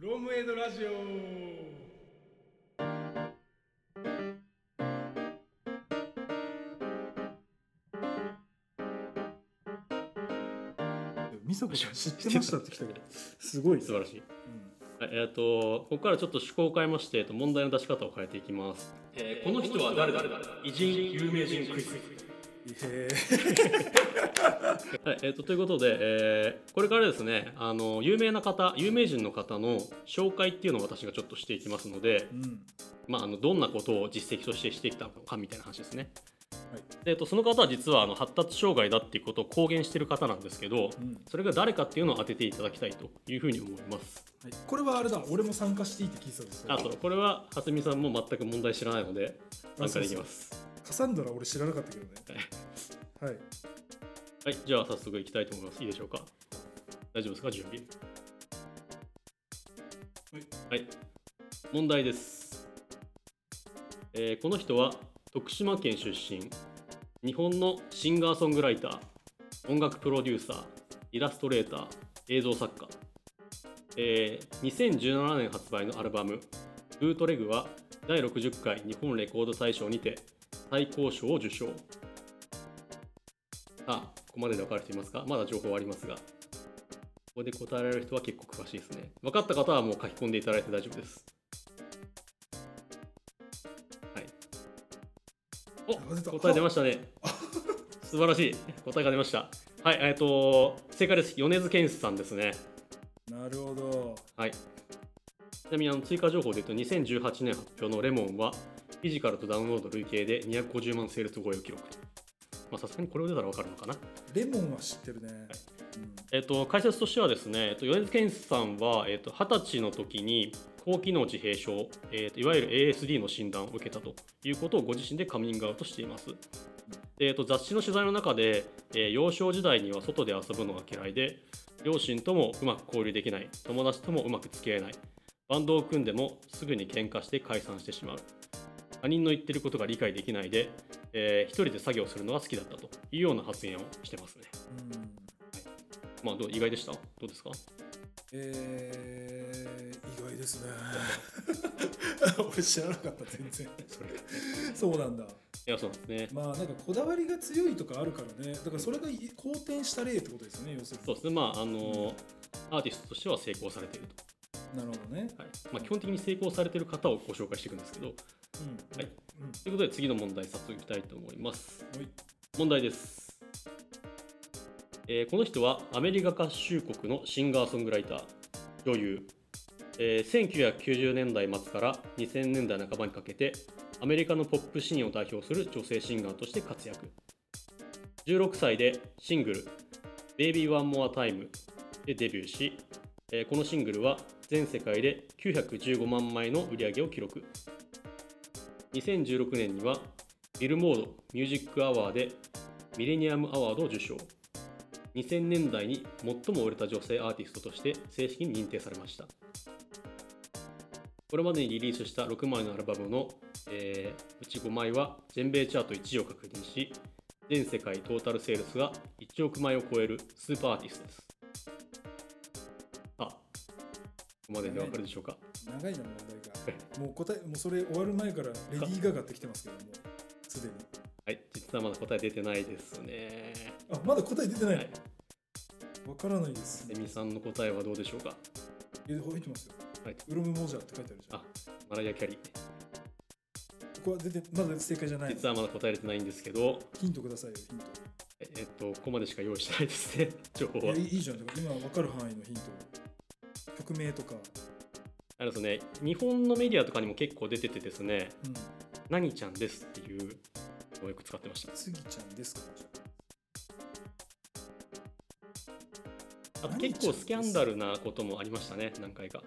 フロムエドラジオみそこちゃん知ってましたって来たけどすごい素晴らしい。はいえっ、とここからちょっと趣向を変えまして、えっと問題の出し方を変えていきます。えーこの人は誰だ？偉人有名人クイズ。へ はい、えっ、とということで、えーこれからですね、あの有名な方、有名人の方の紹介っていうのを私がちょっとしていきますので、えうん。まああのどんなことを実績としてしてきたのかみたいな話ですね。はい。でえっとその方は実はあの発達障害だっていうことを公言してる方なんですけど、うん。それが誰かっていうのを当てていただきたいというふうに思います。はい、これはあれだ。俺も参加していいって聞いてたんですよ。あとこれは初見さんも全く問題知らないので参加できます。カサンドラ俺知らなかったけどね はいはい、じゃあ早速いきたいと思います。いいでしょうか？大丈夫ですか、準備。はい。問題です。えーこの人は徳島県出身、日本のシンガーソングライター、音楽プロデューサー、イラストレーター、映像作家。えー2017年発売のアルバム、ブートレグは第60回日本レコード大賞にて最高賞を受賞。さあ、ここまでで分かる人いますか？まだ情報はありますが。ここで答えられる人は結構詳しいですね。分かった方はもう書き込んでいただいて大丈夫です。はい。お答え出ましたね。素晴らしい。答えが出ました。はい、えっ、と、正解です。米津玄師さんですね。なるほどはい。ちなみにあの追加情報で言うと、2018年発表のレモンは、フィジカルとダウンロード累計で250万セールス超えを記録。まあ、さすがにこれを出たら分かるのかな。レモンは知ってるね、えっと、解説としてはですね、えっと、米津玄師さんは、えっと、20歳の時に高機能自閉症、えっと、いわゆる ASD の診断を受けたということをご自身でカミングアウトしています。でえっと、雑誌の取材の中で、えー幼少時代には外で遊ぶのが嫌いで、両親ともうまく交流できない、友達ともうまく付き合えない、バンドを組んでもすぐに喧嘩して解散してしまう。他人の言ってることが理解できないで、えー一人で作業するのが好きだったというような発言をしてますね。うんうんまあ、どう意外でした？どうですか？えー、意外ですね 俺知らなかった全然そうなんだいやそうですね。まあなんかこだわりが強いとかあるからねだからそれが好転した例ってことですよね要するにそうですね。まああのアーティストとしては成功されているなるほどねと。はい。まあ基本的に成功されている方をご紹介していくんですけど、うん。はい。うん。ということで次の問題早速いきたいと思います。はい。問題です。えーこの人はアメリカ合衆国のシンガーソングライター、女優、えー1990年代末から2000年代半ばにかけてアメリカのポップシーンを代表する女性シンガーとして活躍。16歳でシングル「Baby One More Time」でデビューし、えーこのシングルは全世界で915万枚の売り上げを記録2016年にはビルモードミュージックアワーでミレニアムアワードを受賞。2000年代に最も売れた女性アーティストとして正式に認定されました。これまでにリリースした6枚のアルバムの、えーうち5枚は全米チャート1位を確認し全世界トータルセールスが1億枚を超えるスーパーアーティストです。こまででわかるでしょうか？長いな問題が。もう答えもうそれ終わる前からレディー・ガガってきてますけどもすでに。はい実はまだ答え出てないですね。あまだ答え出てないの？はい。わからないです。セミさんの答えはどうでしょうか？え入ってますよ。はい。ウロム・モジャーって書いてあるじゃん。あマライア・キャリー。ここは出てまだ正解じゃない実はまだ答えれてないんですけど。ヒントくださいよヒント。ええっとここまでしか用意してないですね 情報は。いいいいじゃん。今わかる範囲のヒント曲名とか。あのですね日本のメディアとかにも結構出ててですねうん「何ちゃんです」っていうのをよく使ってました。スギちゃんですかあ。と結構スキャンダルなこともありましたね何回か。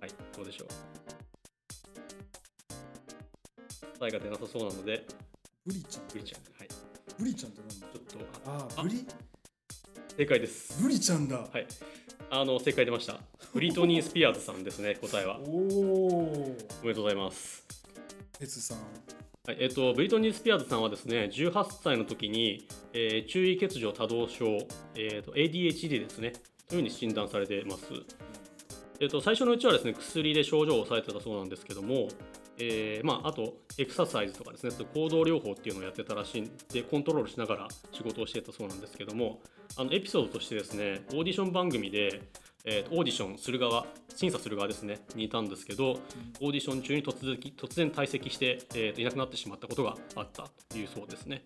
はいどうでしょう。答えが出なさそうなので。ブリちゃん。ブリちゃんはい。ブリちゃんって何？だちょっとああーブリ？正解です。ブリちゃんだ、はい。あの正解出ました。ブリトニー・スピアーズさんですね 答えは。おおおめでとうございます。エツさん。はいえっとブリトニー・スピアーズさんはですね18歳の時に、えー注意欠如多動症、えー、と ADHD ですね。というふうに診断されています、えっと最初のうちはですね薬で症状を抑えてたそうなんですけども、えーまあ、あとエクササイズとかですね行動療法っていうのをやってたらしいんでコントロールしながら仕事をしてたそうなんですけどもあのエピソードとしてですねオーディション番組で、えーオーディションする側審査する側ですねにいたんですけど、オーディション中に突然突然退席して、えーといなくなってしまったことがあったというそうですね。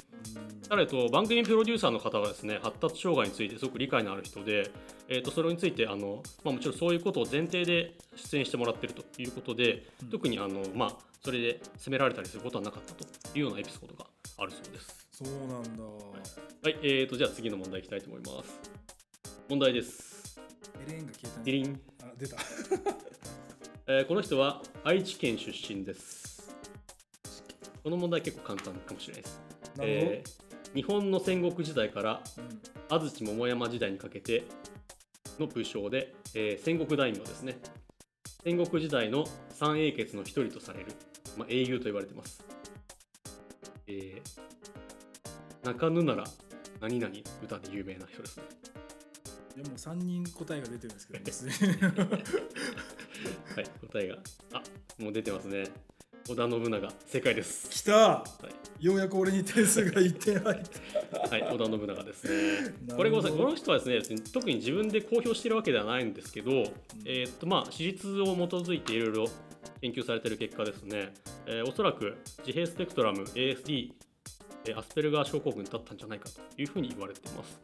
ただ、えっと、番組プロデューサーの方はですね発達障害についてすごく理解のある人で、えー、とそれについてあの、まあ、もちろんそういうことを前提で出演してもらっているということで、特にあの、まあ、それで責められたりすることはなかったというようなエピソードがあるそうです。そうなんだ、はい、えー、とじゃあ次の問題いきたいと思います。問題です。エレーンが消えたんディリン、あ出た。えーこの人は愛知県出身です。この問題結構簡単かもしれないです。えー日本の戦国時代からうん。安土桃山時代にかけての武将で、えー戦国大名ですね。戦国時代の三英傑の一人とされる、まあ、英雄と言われてます、えー、中野なら何々歌で有名な人ですね。いやもう3人答えが出てるんですけど、ね、すでにはい答えが。あもう出てますね。織田信長正解です。来た、はい。ようやく俺に点数が1点入った。はい、織田信長ですね。これごめんなさい、この人はですね、特に自分で公表しているわけではないんですけど、えーっとまあ、史実を基づいていろいろ研究されている結果ですね、えーおそらく自閉スペクトラム ASD、えーアスペルガー症候群だったんじゃないかというふうに言われています。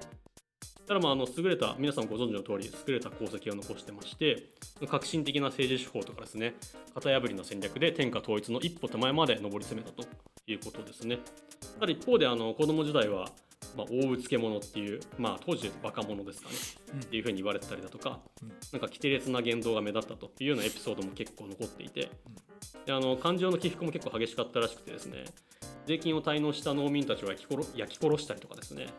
ただまああの優れた皆さんご存知の通り優れた功績を残してまして革新的な政治手法とかですね型破りの戦略で天下統一の一歩手前まで上り詰めたということですねただ一方であの子供時代は、まあ、大うつけ者っていう、まあ、当時若者ですかね、うん。っていうふうに言われてたりだとか、うん。なんか規定列な言動が目立ったというようなエピソードも結構残っていて、であの感情の起伏も結構激しかったらしくてですね。税金を滞納した農民たちを焼き殺焼き殺したりとかですね。はい。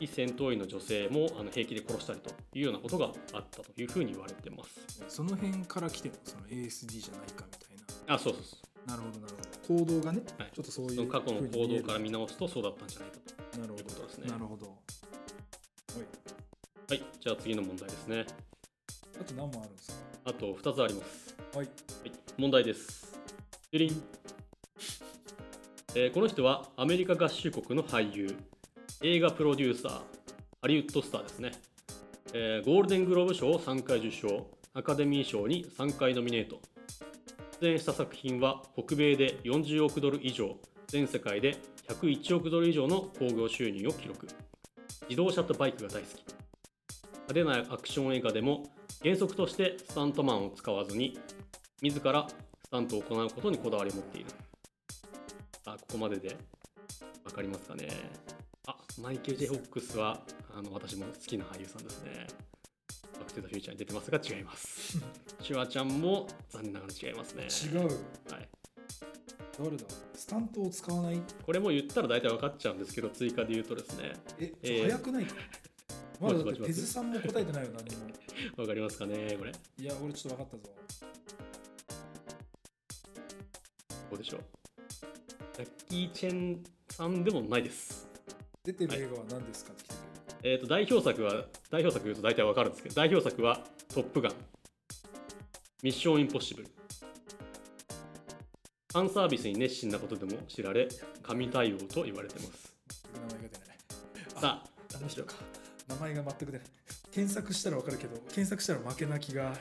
非戦闘員の女性もあの平気で殺したりというようなことがあったというふうに言われてます。その辺から来てるの？その ASD じゃないかみたいな。あそうそうそうなるほどなるほど。行動がね、はい。ちょっとそういう過去の行動から見見直すとそうだったんじゃないかと。なるほいうことですね。どなるほど。はい。はい。じゃあ次の問題ですね。あと何問あるんですか？あと2つあります。はい。はい、問題です。デリン、えーこの人はアメリカ合衆国の俳優、映画プロデューサー、ハリウッドスターですね。えーゴールデングローブ賞を3回受賞、アカデミー賞に3回ノミネート。出演した作品は北米で40億ドル以上、全世界で101億ドル以上の興行収入を記録。自動車とバイクが大好き。派手なアクション映画でも原則としてスタントマンを使わずに自らスタントを行うことにこだわりを持っているあここまでで分かりますかねあマイケル・ジェ・ホックスはあの私も好きな俳優さんですねバック・トゥ・ザ・フューチャーに出てますが違いますシュワちゃんも残念ながら違いますね。違う。はい、誰だ？スタントを使わない？これも言ったら大体分かっちゃうんですけど追加で言うとですね。ええー早くない？か、まだだってペズさんも答えてないよ何も。分かりますかねこれ？いや俺ちょっと分かったぞ。どうでしょう？ジャッキー・チェンさんでもないです。出てる映画は何ですか？って来て。るえー、と代表作は代表作言うと大体わかるんですけど代表作は「トップガン」「ミッションインポッシブル」ファンサービスに熱心なことでも知られ神対応と言われてます。名前が出ない。さあ。あの人か。名前が全く出ない。検索したら分かるけど検索したら負けな気が。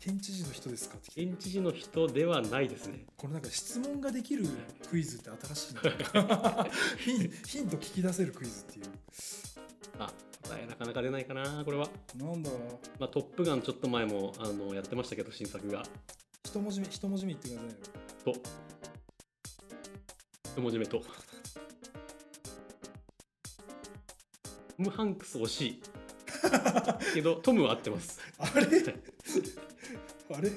県知事の人ですか？県知事の人ではないですね。これなんか質問ができるクイズって新しいな。ヒント聞き出せるクイズっていうなかなか出ないかなこれは、なんだまあ、トップガンちょっと前もあのやってましたけど新作が。一文字目一文字目言ってくださいよ。と。一文字目と。トム・ハンクス惜しい。けどトムは合ってます。あれ？あれ？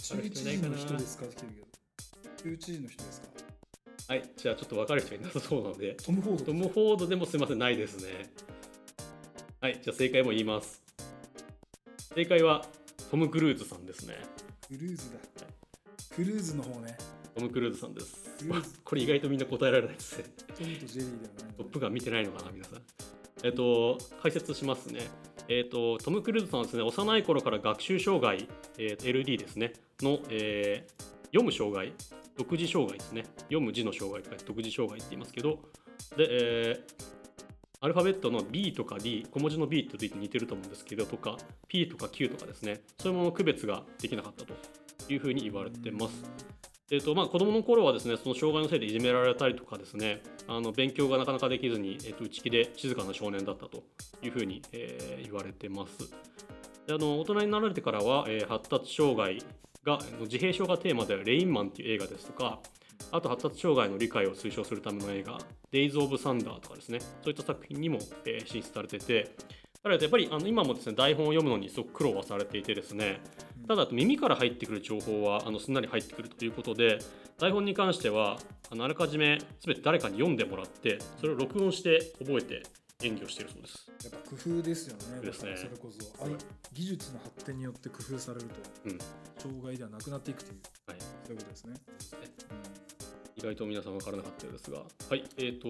州知事の人ですか？って来てるけど。州知事の人ですか？はい、じゃあちょっと分かる人いなさそうなので、トム・フォード。トム・フォードでもすいません、ないですね。はい、じゃあ正解も言います。正解はトム・クルーズさんですね。クルーズだ。クルーズの方ね。トム・クルーズさんです。これ意外とみんな答えられないですね。トムとジェリーではないトップガン見てないのかな皆さん。えっと解説しますね。えっとトム・クルーズさんはですね幼い頃から学習障害、えー LD ですね。の、えー読む障害独自障害ですね。読む字の障害とか独自障害って言いますけどで、えーアルファベットの B とか D 小文字の B と D と似てると思うんですけどとか P とか Q とかですね。そういうものの区別ができなかったというふうに言われてます。えーとまあ、子供の頃はですねその障害のせいでいじめられたりとかですねあの勉強がなかなかできずに、えー、と内気で静かな少年だったというふうに、えー言われてます。であの大人になられてからは、えー発達障害が自閉症がテーマである「レインマン」っていう映画ですとかあと発達障害の理解を推奨するための映画「デイズ・オブ・サンダー」とかですね。そういった作品にも、えー進出されてて彼はやっぱりあの今もですね台本を読むのにすごく苦労はされていてですね。ただ耳から入ってくる情報はあのすんなり入ってくるということで台本に関してはあのあらかじめ全て誰かに読んでもらってそれを録音して覚えて演技をしているそうです。やっぱ工夫ですよね。ですね。それこそあい技術の発展によって工夫されると、うん。障害ではなくなっていくというはい。そういうことですね、意外と皆さん分からなかったようですが、はい、えっ、と、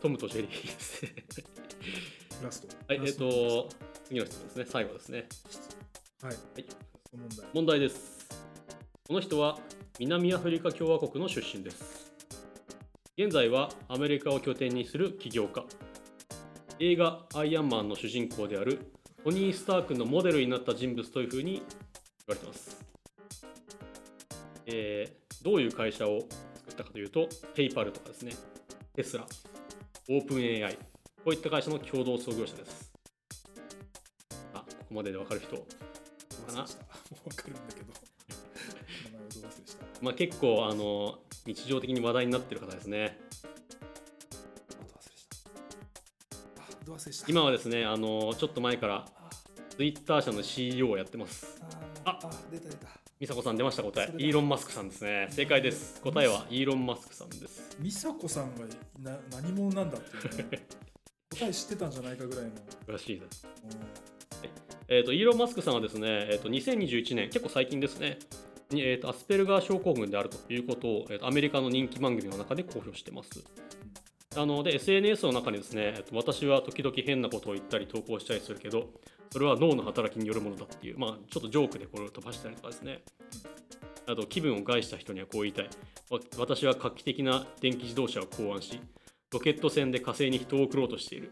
トムとジェリーですね。うんラスト。はい、えっ、ラスト。と、次の質問ですね、最後ですね。はい。はい、問題。問題です。この人は南アフリカ共和国の出身です。現在はアメリカを拠点にする起業家。映画「アイアンマン」の主人公であるトニー・スタークのモデルになった人物というふうに言われています。えーどういう会社を作ったかというと、ペイパルとかですね、テスラ、オープン AI、こういった会社の共同創業者です。あ、ここまでで分かる人？かな？もう分かるんだけど。まあ、結構あの日常的に話題になってる方ですね。今はですね、あのちょっと前からあ Twitter 社の CEO をやってます。ああ出た出た美佐子さん出ました答えイーロン・マスクさんですね。正解です。答えはイーロン・マスクさんです。美佐子さんがな何者なんだっていうね 答え知ってたんじゃないかぐらいのらしいです。うんえっ、と、イーロン・マスクさんはですね、えっ、と、2021年、結構最近ですね、に、えーとアスペルガー症候群であるということを、えーとアメリカの人気番組の中で公表してます。あので SNS の中にですね、えっと私は時々変なことを言ったり投稿したりするけど、それは脳の働きによるものだっていう、まあ、ちょっとジョークでこれを飛ばしたりとかですね、あと気分を害した人にはこう言いたい、わ私は画期的な電気自動車を考案し、ロケット船で火星に人を送ろうとしている。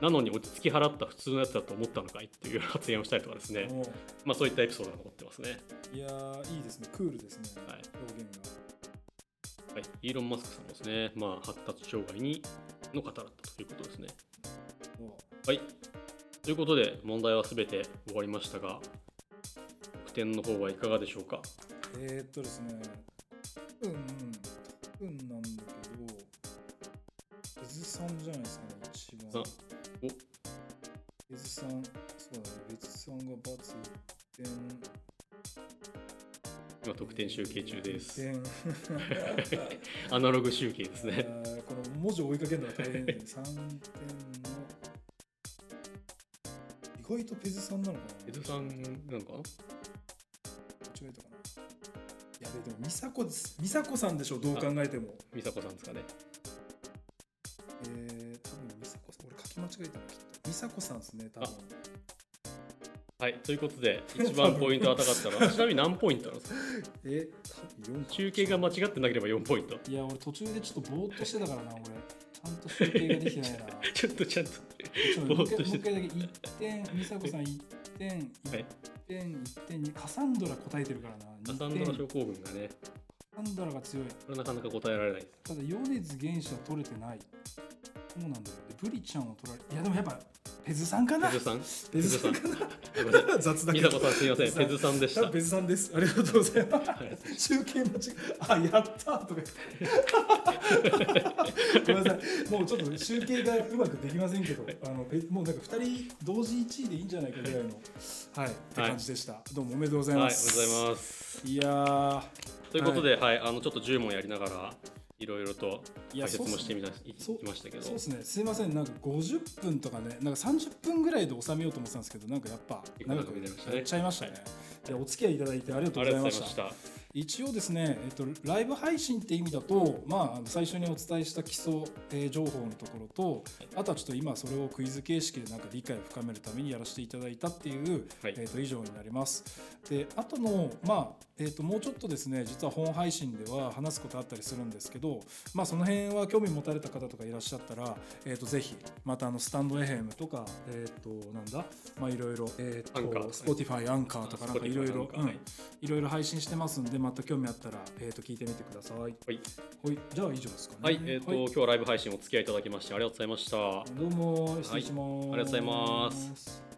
なのに落ち着き払った普通のやつだと思ったのかい？っていう発言をしたりとかですね、おまあ、そういったエピソードが残ってますね。いやーいいですね。クールですね、はい。表現がはい、イーロン・マスクさんもですね、まあ、発達障害にの方だったということですね。はい。ということで、問題はすべて終わりましたが、得点の方はいかがでしょうか？えー、っとですねうんうんなんだけどペズさんじゃないですかね一番さおペズさん得点集計中です。1点 アナログ集計ですね。この文字を追いかけるのが大変ですね3点の。意外とペズさんなのかな？江戸さんなのか？な間違えたかな。やべえでも美佐子です。美佐子さんでしょどう考えても。美佐子さんですかね。えー、多分美佐子さん。俺書き間違えたのきっと美佐子さんですね多分はい。ということで、一番ポイントが高かったのは、ちなみに何ポイントなんですかえ多分4集計が間違ってなければ4ポイント。いや俺途中でちょっとぼーっとしてたからな俺 ちゃんと集計ができてないなちょっとちゃんと。ちょっともう一回もう一回だけ1点美佐子さん1点1はい点1点にカサンドラ答えてるからなカサン2点ドラ症候群がね、カサンドラが強いこれなかなか答えられない。ただ米津玄師は取れてないそうなんだよ。でブリちゃんを取られいやでもやっぱペズさんかな。ペズさん？ペズさんかな。雑だけさんすみません。ペズさんでした。ペズさんです。ありがとうございます。はい。集計間違えあやったとか。ごめんなさい。もうちょっと集計がうまくできませんけどあのペもうなんか2人同時1位でいいんじゃないかぐらいのはいって感じでした、どうもおめでとうございはい、おまめでとうごすざいます。いやー。ということで、はい、あのちょっと10問やりながら、いろいろと解説もしてみたいそうきましたけど。そう、ですね。すいません。なんか50分とかねなんか30分ぐらいで収めようと思ってたんですけどなんかやっぱ長くやっちゃいましたね、でお付き合いいただいてありがとうごございました。一応ですね、えっと、ライブ配信って意味だと、まあ、最初にお伝えした基礎、えー情報のところと、あとはちょっと今それをクイズ形式でなんか理解を深めるためにやらせていただいたっていう、はい。えっと以上になります。であとの、まあえっともうちょっとですね実は本配信では話すことあったりするんですけど、まあ、その辺は興味持たれた方とかいらっしゃったら、えっとぜひまたあのスタンド FM とか、えっとなんだまあいろいろ、えっと Spotify アンカーとかなんかいろいろいろいろ配信してますんでまた興味あったら、えー、と聞いてみてください。はい、はい、じゃあ以上ですかね。はいえーと今日はライブ配信お付き合いいただきましてありがとうございました。どうも失礼します、ありがとうございます